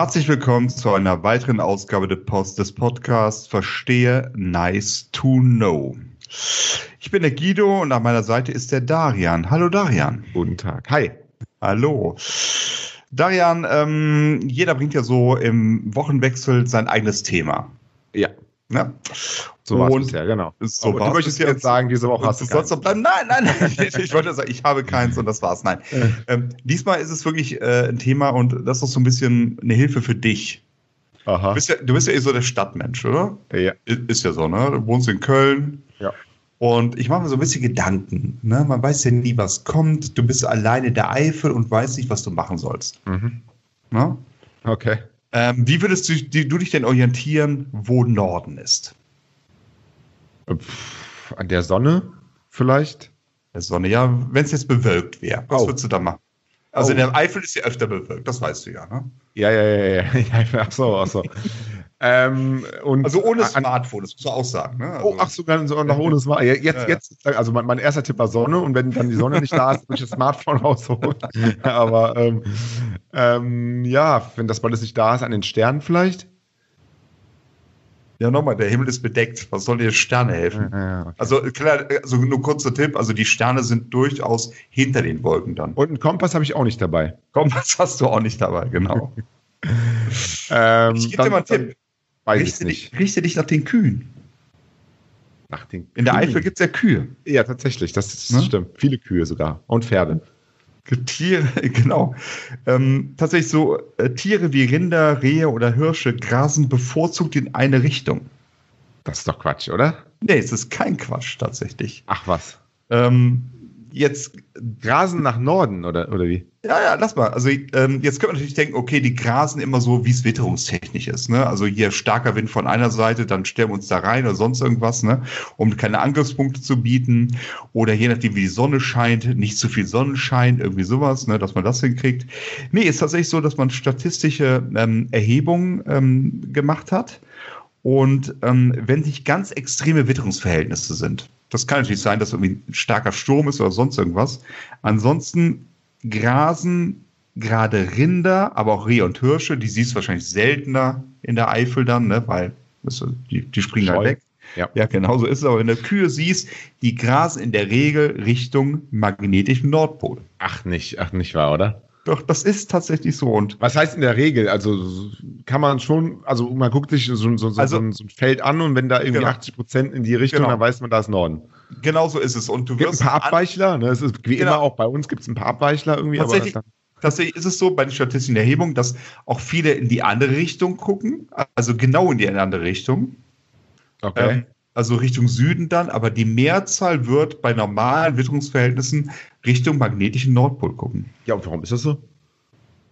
Herzlich willkommen zu einer weiteren Ausgabe des, Post des Podcasts Verstehe Nice to Know. Ich bin der Guido und an meiner Seite ist der Darian. Hallo Darian. Guten Tag. Hi. Hallo. Darian, ähm, jeder bringt ja so im Wochenwechsel sein eigenes Thema. Ja. Ne? So war es ja, genau. So du möchtest jetzt sagen, diese Woche hast du du keinen. doch bleiben. Nein, nein, nein. ich wollte sagen, ich habe keins und das war's. Nein. Ähm, diesmal ist es wirklich äh, ein Thema und das ist auch so ein bisschen eine Hilfe für dich. Du Aha. bist ja, du bist ja eh so der Stadtmensch, oder? Ja. I- Ist ja so, ne? Du wohnst in Köln. Ja. Und ich mache mir so ein bisschen Gedanken. Ne? Man weiß ja nie, was kommt. Du bist alleine in der Eifel und weißt nicht, was du machen sollst. Mhm. Ne? Okay. Ähm, wie würdest du, du dich denn orientieren, wo Norden ist? Pff, an der Sonne vielleicht? Der Sonne, ja, wenn es jetzt bewölkt wäre. Was Oh. würdest du da machen? Also Oh. in der Eifel ist ja öfter bewölkt, das weißt du ja. Ne? Ja, ja, ja, ja. ja ach so, ach so. Ähm, Also ohne Smartphone, das musst du auch sagen. Ne? Also, Oh, ach so, noch ohne Smart. Ja, Jetzt, Ja, ja. jetzt, also mein, mein erster Tipp war Sonne und wenn dann die Sonne nicht da ist, würde ich das Smartphone rausholen. Aber ähm, ähm, ja, wenn das beides nicht da ist, an den Sternen vielleicht. ja, nochmal, der Himmel ist bedeckt. Was soll dir Sterne helfen? Ja, okay. Also klar, also nur kurzer Tipp, also die Sterne sind durchaus hinter den Wolken dann. Und einen Kompass habe ich auch nicht dabei. Kompass hast du auch nicht dabei, genau. Ähm, Ich gebe dir mal einen Tipp. Weiß ich Richte dich, richte dich nach den Kühen. Nach den In der Kühen. Eifel gibt es ja Kühe. Ja, tatsächlich, das, ist, Ne? stimmt. Viele Kühe sogar. Und Pferde. Tiere, genau. Ähm, tatsächlich so äh, Tiere wie Rinder, Rehe oder Hirsche grasen bevorzugt in eine Richtung. Das ist doch Quatsch, oder? Nee, es ist kein Quatsch tatsächlich. Ach was. Ähm, jetzt, Grasen nach Norden, oder, oder wie? ja, ja, lass mal. Also ähm, jetzt könnte man natürlich denken, okay, die grasen immer so, wie es witterungstechnisch ist. Ne? Also hier starker Wind von einer Seite, dann stellen wir uns da rein oder sonst irgendwas, ne? um keine Angriffspunkte zu bieten. Oder je nachdem, wie die Sonne scheint, nicht zu viel Sonnenschein, irgendwie sowas, ne? dass man das hinkriegt. Nee, ist tatsächlich so, dass man statistische ähm, Erhebungen ähm, gemacht hat. Und ähm, wenn nicht ganz extreme Witterungsverhältnisse sind, das kann natürlich sein, dass irgendwie ein starker Sturm ist oder sonst irgendwas. Ansonsten grasen gerade Rinder, aber auch Rehe und Hirsche, die siehst du wahrscheinlich seltener in der Eifel dann, ne, weil die, die springen halt Scheu. weg. Ja. ja, genau so ist es. Aber wenn du Kühe siehst, die grasen in der Regel Richtung magnetischen Nordpol. Ach, nicht, ach, nicht wahr, oder? Doch, das ist tatsächlich so. Und Was heißt in der Regel? Also kann man schon, also man guckt sich so, so, so, Also- so, ein, Feld an und wenn da irgendwie Genau. 80 Prozent in die Richtung, Genau. dann weiß man, da ist Norden. genau so ist es. Und du Es gibt ein wirst paar Abweichler, ne? Es ist wie Genau. immer auch bei uns gibt es ein paar Abweichler irgendwie, Tatsächlich, tatsächlich ist es so bei den statistischen Erhebungen, dass auch viele in die andere Richtung gucken, also genau in die andere Richtung, okay. ähm, also Richtung Süden dann, aber die Mehrzahl wird bei normalen Witterungsverhältnissen Richtung magnetischen Nordpol gucken. ja, und warum ist das so?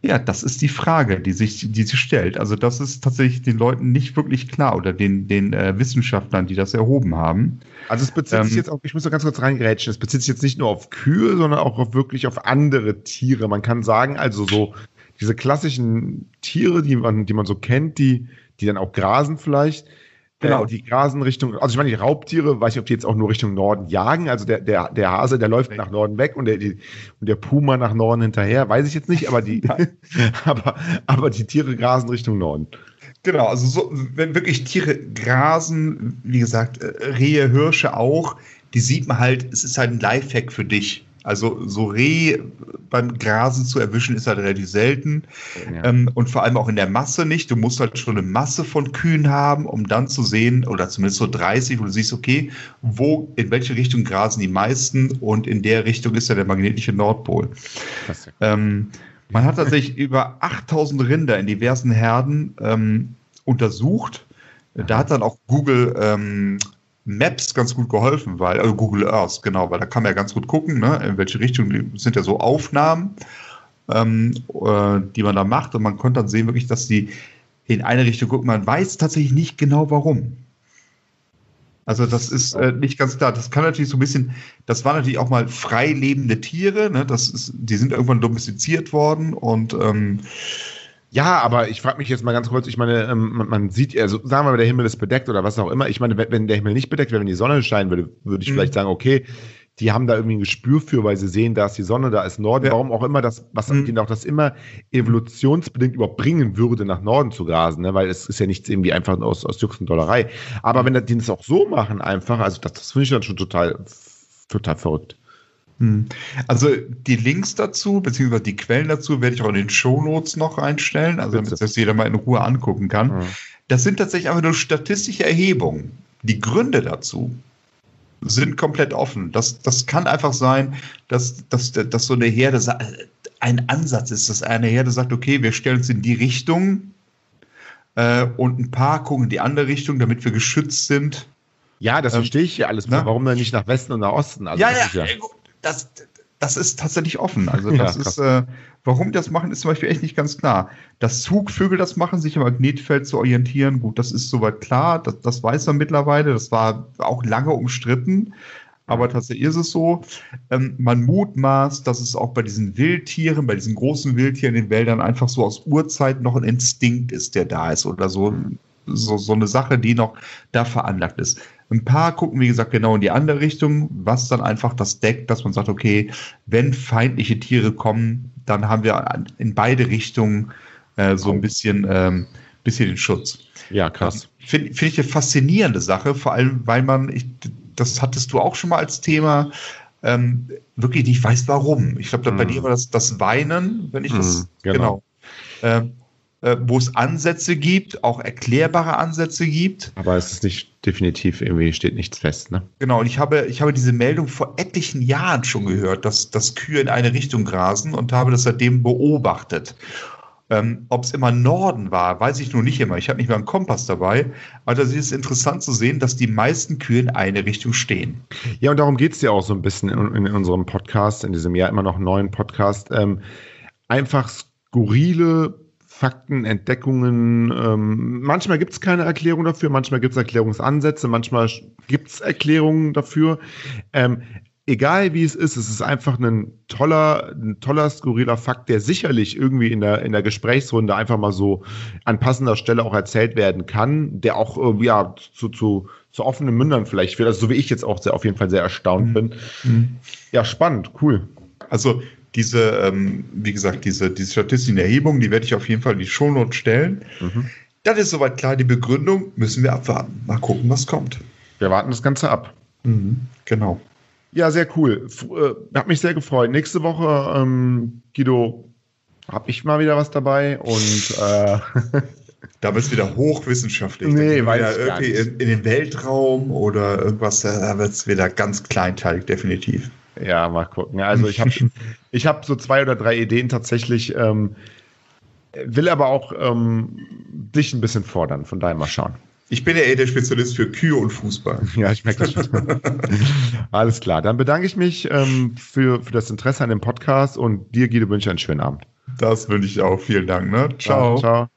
Ja, das ist die Frage, die sich, die sich stellt. Also das ist tatsächlich den Leuten nicht wirklich klar oder den, den äh, Wissenschaftlern, die das erhoben haben. Also es bezieht sich Ähm, jetzt auch, ich muss da ganz kurz reingrätschen, es bezieht sich jetzt nicht nur auf Kühe, sondern auch auf wirklich auf andere Tiere. Man kann sagen, also so diese klassischen Tiere, die man, die man so kennt, die, die dann auch grasen vielleicht. Genau. Äh, die grasen Richtung, also ich meine, die Raubtiere, weiß ich, ob die jetzt auch nur Richtung Norden jagen. Also der, der, der Hase, der läuft nach Norden weg und der, die, und der Puma nach Norden hinterher, weiß ich jetzt nicht, aber die, aber, aber die Tiere grasen Richtung Norden. Genau, also so, wenn wirklich Tiere grasen, wie gesagt, äh, Rehe, Hirsche auch, die sieht man halt, es ist halt ein Lifehack für dich. Also so Reh beim Grasen zu erwischen ist halt relativ selten Ja. ähm, und vor allem auch in der Masse nicht. Du musst halt schon eine Masse von Kühen haben, um dann zu sehen, oder zumindest so 30, wo du siehst, okay, wo, in welche Richtung grasen die meisten und in der Richtung ist ja der magnetische Nordpol. Ähm, man hat tatsächlich über 8000 Rinder in diversen Herden ähm, untersucht. Da hat dann auch Google ähm, Maps ganz gut geholfen, weil, also Google Earth, genau, weil da kann man ja ganz gut gucken, ne, in welche Richtung, sind ja so Aufnahmen, ähm, äh, die man da macht und man konnte dann sehen wirklich, dass die in eine Richtung gucken. Man weiß tatsächlich nicht genau warum. Also das ist äh, nicht ganz klar. Das kann natürlich so ein bisschen, das waren natürlich auch mal frei lebende Tiere, ne? Das ist, die sind irgendwann domestiziert worden und ähm, Ja, aber ich frage mich jetzt mal ganz kurz, ich meine, ähm, man, sieht, also sagen wir mal, der Himmel ist bedeckt oder was auch immer. Ich meine, wenn, der Himmel nicht bedeckt wäre, wenn die Sonne scheinen würde, würde ich Mhm. vielleicht sagen, okay, die haben da irgendwie ein Gespür für, weil sie sehen, da ist die Sonne, da ist Norden. Ja. Warum auch immer das, was Mhm. mhm. auch das immer evolutionsbedingt überbringen würde, nach Norden zu grasen, ne? weil es ist ja nichts irgendwie einfach aus, aus Dollerei. Aber wenn die das auch so machen, einfach, also das, das finde ich dann schon total, total verrückt. Hm. Also die Links dazu, beziehungsweise die Quellen dazu, werde ich auch in den Shownotes noch reinstellen, also damit das jeder mal in Ruhe angucken kann. Mhm. Das sind tatsächlich einfach nur statistische Erhebungen. Die Gründe dazu sind komplett offen. Das, das kann einfach sein, dass, dass, dass so eine Herde ein Ansatz ist, dass eine Herde sagt, okay, wir stellen uns in die Richtung äh, und ein paar gucken in die andere Richtung, damit wir geschützt sind. Ja, das Ähm, verstehe ich ja alles. ne? Warum dann nicht nach Westen und nach Osten? Also ja, ja, ist äh, das, das ist tatsächlich offen. Also Ja, das krass. ist, äh, warum die das machen, ist zum Beispiel echt nicht ganz klar. Dass Zugvögel das machen, sich im Magnetfeld zu orientieren, gut, das ist soweit klar, das, das weiß man mittlerweile, das war auch lange umstritten. Aber tatsächlich ist es so. Ähm, man mutmaßt, dass es auch bei diesen Wildtieren, bei diesen großen Wildtieren in den Wäldern einfach so aus Urzeiten noch ein Instinkt ist, der da ist oder so, so, so eine Sache, die noch da veranlagt ist. Ein paar gucken, wie gesagt, genau in die andere Richtung, was dann einfach das deckt, dass man sagt, okay, wenn feindliche Tiere kommen, dann haben wir in beide Richtungen äh, so ein bisschen, ähm, bisschen den Schutz. ja, krass. Finde find ich eine faszinierende Sache, vor allem, weil man, ich, das hattest du auch schon mal als Thema, ähm, wirklich nicht weiß, warum. Ich glaube, bei Mhm. dir war das das Weinen, wenn ich das, Mhm, genau. genau. Ähm, äh, wo es Ansätze gibt, auch erklärbare Ansätze gibt. Aber es ist nicht definitiv irgendwie, steht nichts fest, ne? Genau, und ich habe, ich habe diese Meldung vor etlichen Jahren schon gehört, dass, dass Kühe in eine Richtung grasen und habe das seitdem beobachtet. Ähm, Ob es immer Norden war, weiß ich nur nicht immer. Ich habe nicht mal einen Kompass dabei. Aber das ist interessant zu sehen, dass die meisten Kühe in eine Richtung stehen. Ja, und darum geht es ja auch so ein bisschen in, in unserem Podcast, in diesem Jahr immer noch neuen Podcast. Ähm, einfach skurrile Fakten, Entdeckungen. Ähm, manchmal gibt es keine Erklärung dafür, manchmal gibt es Erklärungsansätze, manchmal gibt es Erklärungen dafür. Ähm, egal wie es ist, es ist einfach ein toller, ein toller, skurriler Fakt, der sicherlich irgendwie in der, in der Gesprächsrunde einfach mal so an passender Stelle auch erzählt werden kann, der auch äh, ja, zu, zu, zu offenen Mündern vielleicht führt. Also so wie ich jetzt auch sehr, auf jeden Fall sehr erstaunt bin. Ja, spannend, cool. Also diese, ähm, wie gesagt, diese, diese statistischen Erhebungen, die werde ich auf jeden Fall in die Shownotes stellen. Mhm. Das ist soweit klar. Die Begründung müssen wir abwarten. Mal gucken, was kommt. Wir warten das Ganze ab. Genau. Ja, sehr cool. F äh, hat mich sehr gefreut. Nächste Woche, ähm, Guido, habe ich mal wieder was dabei und äh, Da wird es wieder hochwissenschaftlich. Nee, ich gar irgendwie nicht. in, in den Weltraum oder irgendwas, da wird es wieder ganz kleinteilig, definitiv. Ja, mal gucken. Also ich habe ich hab so zwei oder drei Ideen tatsächlich, ähm, will aber auch ähm, dich ein bisschen fordern. Von daher mal schauen. Ich bin ja eher der Spezialist für Kühe und Fußball. Ja, ich merke das schon. Alles klar. Dann bedanke ich mich ähm, für, für das Interesse an dem Podcast und dir, Guido, wünsche einen schönen Abend. Das wünsche ich auch. Vielen Dank. Ne? Ciao. Ciao.